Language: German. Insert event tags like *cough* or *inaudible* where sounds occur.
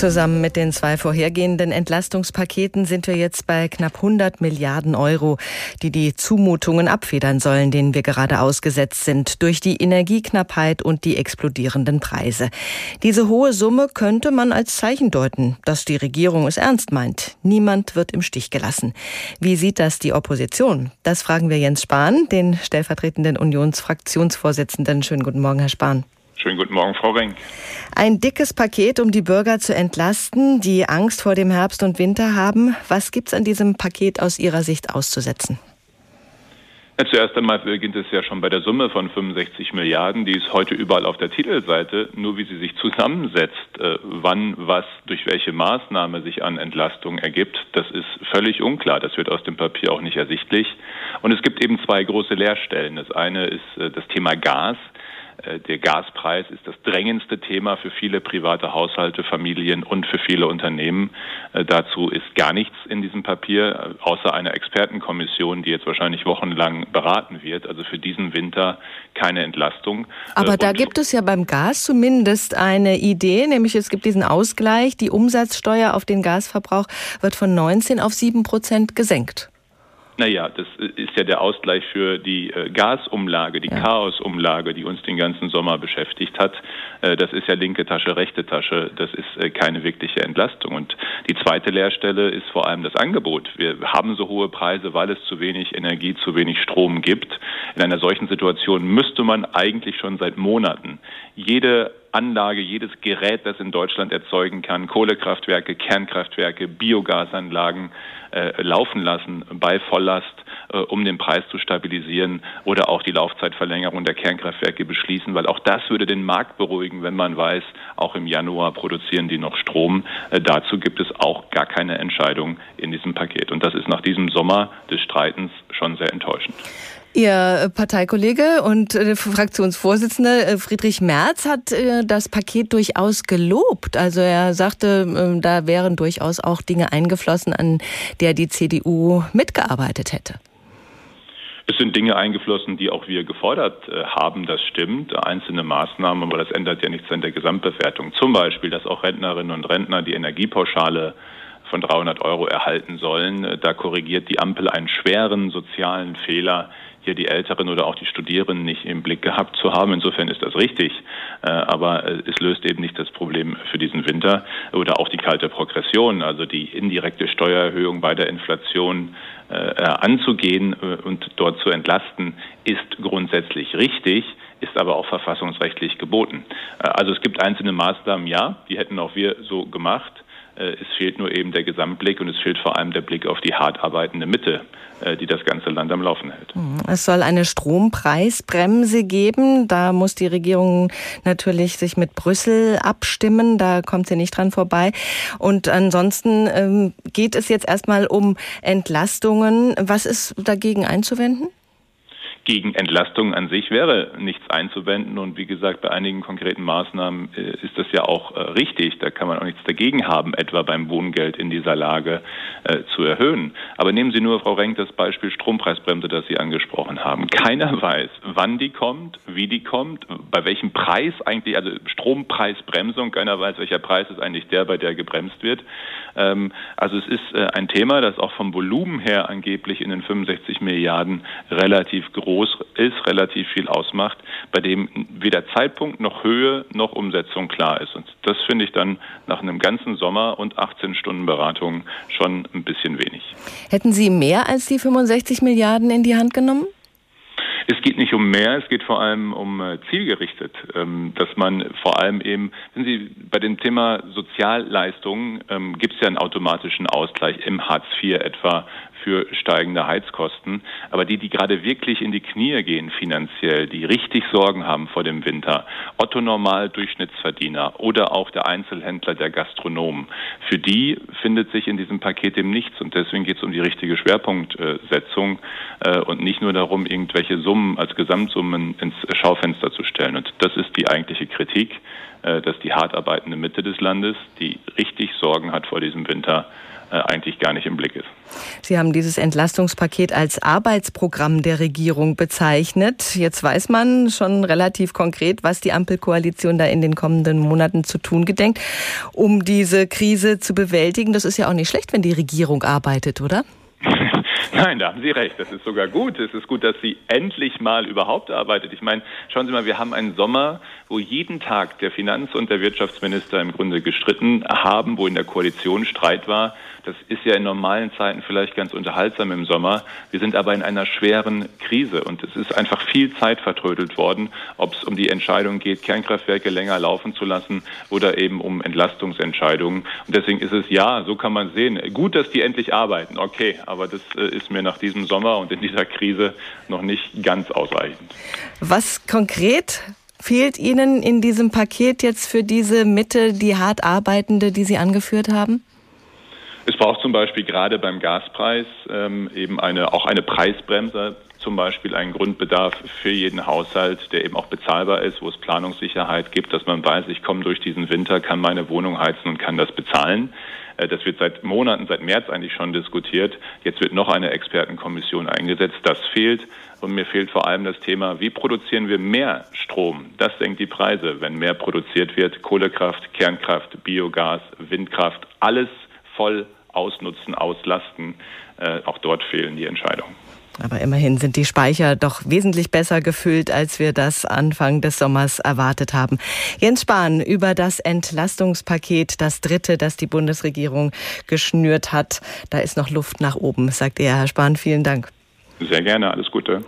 Zusammen mit den zwei vorhergehenden Entlastungspaketen sind wir jetzt bei knapp 100 Milliarden Euro, die die Zumutungen abfedern sollen, denen wir gerade ausgesetzt sind, durch die Energieknappheit und die explodierenden Preise. Diese hohe Summe könnte man als Zeichen deuten, dass die Regierung es ernst meint. Niemand wird im Stich gelassen. Wie sieht das die Opposition? Das fragen wir Jens Spahn, den stellvertretenden Unionsfraktionsvorsitzenden. Schönen guten Morgen, Herr Spahn. Schönen guten Morgen, Frau Renk. Ein dickes Paket, um die Bürger zu entlasten, die Angst vor dem Herbst und Winter haben. Was gibt es an diesem Paket aus Ihrer Sicht auszusetzen? Ja, zuerst einmal beginnt es ja schon bei der Summe von 65 Milliarden, die ist heute überall auf der Titelseite. Nur wie sie sich zusammensetzt, äh, wann was durch welche Maßnahme sich an Entlastung ergibt, das ist völlig unklar. Das wird aus dem Papier auch nicht ersichtlich. Und es gibt eben zwei große Leerstellen. Das eine ist äh, das Thema Gas. Äh, der Gaspreis ist das drängendste Thema für viele private Haushalte, Familien und für viele Unternehmen. Äh, dazu ist gar nichts in diesem Papier, äh, außer einer Expertenkommission, die jetzt wahrscheinlich wochenlang beraten wird. Also für diesen Winter keine Entlastung. Aber und da gibt es ja beim Gas zumindest eine Idee, nämlich es gibt diesen Ausgleich. Die Umsatzsteuer auf den Gasverbrauch wird von 19 auf 7 Prozent gesenkt. Naja, das ist ja der Ausgleich für die äh, Gasumlage, die ja. Chaosumlage, die uns den ganzen Sommer beschäftigt hat. Äh, das ist ja linke Tasche, rechte Tasche. Das ist äh, keine wirkliche Entlastung. Und die zweite Leerstelle ist vor allem das Angebot. Wir haben so hohe Preise, weil es zu wenig Energie, zu wenig Strom gibt. In einer solchen Situation müsste man eigentlich schon seit Monaten jede Anlage, jedes Gerät, das in Deutschland erzeugen kann, Kohlekraftwerke, Kernkraftwerke, Biogasanlagen äh, laufen lassen bei Volllast, äh, um den Preis zu stabilisieren oder auch die Laufzeitverlängerung der Kernkraftwerke beschließen, weil auch das würde den Markt beruhigen, wenn man weiß, auch im Januar produzieren die noch Strom. Äh, dazu gibt es auch gar keine Entscheidung in diesem Paket. Und das ist nach diesem Sommer des Streitens schon sehr enttäuschend. Ihr Parteikollege und äh, Fraktionsvorsitzende äh, Friedrich Merz hat äh, das Paket durchaus gelobt. Also er sagte, ähm, da wären durchaus auch Dinge eingeflossen, an der die CDU mitgearbeitet hätte. Es sind Dinge eingeflossen, die auch wir gefordert haben, das stimmt. Einzelne Maßnahmen, aber das ändert ja nichts an der Gesamtbewertung. Zum Beispiel, dass auch Rentnerinnen und Rentner die Energiepauschale von 300 Euro erhalten sollen. Da korrigiert die Ampel einen schweren sozialen Fehler, hier die Älteren oder auch die Studierenden nicht im Blick gehabt zu haben. Insofern ist das richtig, äh, aber äh, es löst eben nicht das Problem für diesen Winter oder auch die kalte Progression, also die indirekte Steuererhöhung bei der Inflation äh, anzugehen und dort zu entlasten, ist grundsätzlich richtig ist aber auch verfassungsrechtlich geboten. Also es gibt einzelne Maßnahmen, ja, die hätten auch wir so gemacht. Äh, es fehlt nur eben der Gesamtblick und es fehlt vor allem der Blick auf die hart arbeitende Mitte, äh, die das ganze Land am Laufen hält. Mhm. Es soll eine Strompreisbremse geben. Da muss die Regierung natürlich sich mit Brüssel abstimmen. Da kommt sie nicht dran vorbei. Und ansonsten ähm, geht es jetzt erstmal um Entlastungen. Was ist dagegen einzuwenden? Gegen Entlastung an sich wäre nichts einzuwenden. Und wie gesagt, bei einigen konkreten Maßnahmen äh, ist das ja auch äh, richtig. Da kann man auch nichts dagegen haben, etwa beim Wohngeld in dieser Lage äh, zu erhöhen. Aber nehmen Sie nur, Frau Renk, das Beispiel Strompreisbremse, das Sie angesprochen haben. Keiner weiß, wann die kommt, wie die kommt, bei welchem Preis eigentlich, also Strompreisbremsung, keiner weiß, welcher Preis ist eigentlich der, bei der gebremst wird. Ähm, also es ist ein Thema, das auch vom Volumen her angeblich in den 65 Milliarden relativ groß groß ist, relativ viel ausmacht, bei dem weder Zeitpunkt noch Höhe noch Umsetzung klar ist. Und das finde ich dann nach einem ganzen Sommer und 18 Stunden Beratung schon ein bisschen wenig. Hätten Sie mehr als die 65 Milliarden in die Hand genommen? Es geht nicht um mehr, es geht vor allem um äh, zielgerichtet, ähm, dass man vor allem eben, wenn Sie bei dem Thema Sozialleistungen ähm, gibt es ja einen automatischen Ausgleich im Hartz IV etwa für steigende Heizkosten. Aber die, die gerade wirklich in die Knie gehen finanziell, die richtig Sorgen haben vor dem Winter, Otto Normal Durchschnittsverdiener oder auch der Einzelhändler, der Gastronomen, für die findet sich in diesem Paket eben nichts. Und deswegen geht es um die richtige Schwerpunktsetzung äh, und nicht nur darum, irgendwelche Summen als Gesamtsummen ins Schaufenster zu stellen. Und das ist die eigentliche Kritik, äh, dass die hart arbeitende Mitte des Landes, die richtig Sorgen hat vor diesem Winter, eigentlich gar nicht im Blick ist. Sie haben dieses Entlastungspaket als Arbeitsprogramm der Regierung bezeichnet. Jetzt weiß man schon relativ konkret, was die Ampelkoalition da in den kommenden Monaten zu tun gedenkt, um diese Krise zu bewältigen. Das ist ja auch nicht schlecht, wenn die Regierung arbeitet, oder? *laughs* Nein, da haben Sie recht. Das ist sogar gut. Es ist gut, dass sie endlich mal überhaupt arbeitet. Ich meine, schauen Sie mal, wir haben einen Sommer, wo jeden Tag der Finanz- und der Wirtschaftsminister im Grunde gestritten haben, wo in der Koalition Streit war. Das ist ja in normalen Zeiten vielleicht ganz unterhaltsam im Sommer. Wir sind aber in einer schweren Krise und es ist einfach viel Zeit vertrödelt worden, ob es um die Entscheidung geht, Kernkraftwerke länger laufen zu lassen oder eben um Entlastungsentscheidungen. Und deswegen ist es ja, so kann man sehen, gut, dass die endlich arbeiten. Okay, aber das äh, ist mir nach diesem Sommer und in dieser Krise noch nicht ganz ausreichend. Was konkret fehlt Ihnen in diesem Paket jetzt für diese Mitte, die hart arbeitende, die Sie angeführt haben? Es braucht zum Beispiel gerade beim Gaspreis ähm, eben eine, auch eine Preisbremse, zum Beispiel einen Grundbedarf für jeden Haushalt, der eben auch bezahlbar ist, wo es Planungssicherheit gibt, dass man weiß, ich komme durch diesen Winter, kann meine Wohnung heizen und kann das bezahlen. Äh, das wird seit Monaten, seit März eigentlich schon diskutiert. Jetzt wird noch eine Expertenkommission eingesetzt. Das fehlt. Und mir fehlt vor allem das Thema, wie produzieren wir mehr Strom? Das senkt die Preise, wenn mehr produziert wird. Kohlekraft, Kernkraft, Biogas, Windkraft, alles voll ausnutzen, auslasten. Äh, auch dort fehlen die Entscheidungen. Aber immerhin sind die Speicher doch wesentlich besser gefüllt, als wir das Anfang des Sommers erwartet haben. Jens Spahn über das Entlastungspaket, das dritte, das die Bundesregierung geschnürt hat. Da ist noch Luft nach oben, sagt er. Herr Spahn, vielen Dank. Sehr gerne, alles Gute.